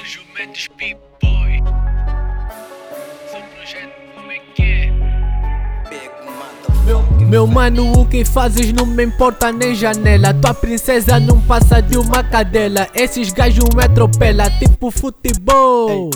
Mendes B-Boy. Seu projeto, como é que é? Meu, meu mano, o que fazes não me importa nem janela. Tua princesa não passa de uma cadela. Esses gajos me atropela, tipo futebol.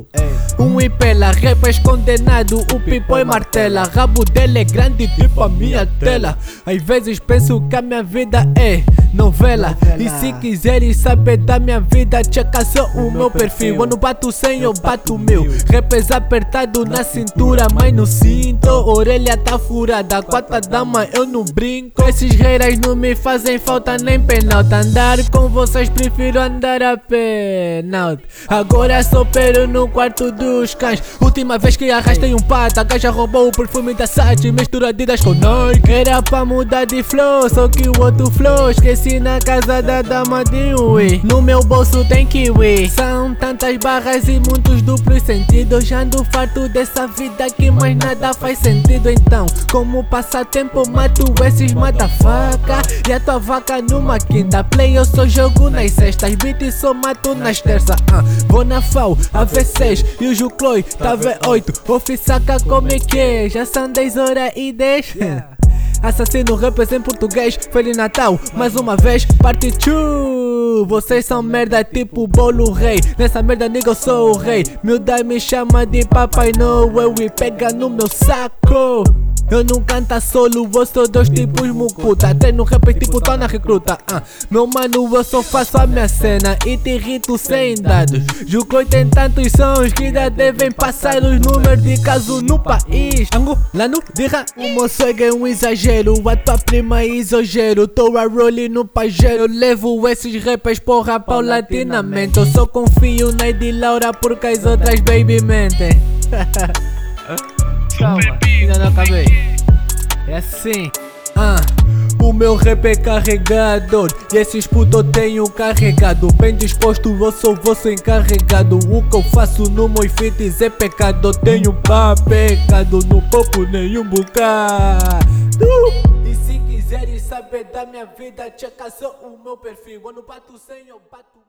Um impela, rappers condenado, o pipo é martela. Rabo dele é grande, tipo a minha tela. Às vezes penso que a minha vida é novela. E se quiseres saber da minha vida, checa só o meu perfil. Eu não bato sem, eu bato mil. Rappers apertado na cintura, mas no cinto. Orelha tá furada, quarta dama eu não brinco. Esses reiras não me fazem falta nem penalti. Andar com vocês prefiro andar a penalti. Agora sou pero no quarto dos cães. Última vez que arrastei um pato, a gaja roubou o perfume da Sachi, mistura Adidas com Nike. Era pra mudar de flow, só que o outro flow esqueci na casa da dama de Ui. No meu bolso tem kiwi. São tantas barras e muitos duplos sentidos. Já ando farto dessa vida que mais nada faz sentido. Então, como passatempo, mato esses mata-faca. E a tua vaca numa quinta. Play eu só jogo nas sextas. Beat só mato nas terças. Ah, vou na FAO, a V6 e o Jucloi, tá V8. Ofi saca como é que? Já são 10 horas e 10. Assassino rappers em português, Feliz Natal, mais uma vez, parte 2 Vocês são merda tipo bolo rei. Nessa merda nigga eu sou o rei. Miúda me chama de Papai Noel e pega no meu saco eu não canta solo, eu sou dois tipos mucuta. Treino rap tipo tô na recruta. Ah. Meu mano, eu só faço a minha cena E te irrito sem dados. Jucloi tem tantos sons que já devem passar os números de caso no país. Angolano, dirra. O moço é um exagero A tua prima é exagero. Tô a rolling no pajeiro Levo esses rappers porra paulatinamente. Eu só confio na de Laura porque as outras baby mentem. Calma, ainda não acabei. Assim, ah. O meu rap é carregador E esses putos eu tenho carregado. Bem disposto, eu sou vosso encarregado. O que eu faço no meus é pecado. Eu tenho pra pecado No popo nenhum bocado. E se quiseres saber da minha vida Checa só o meu perfil. Eu não bato sem, eu bato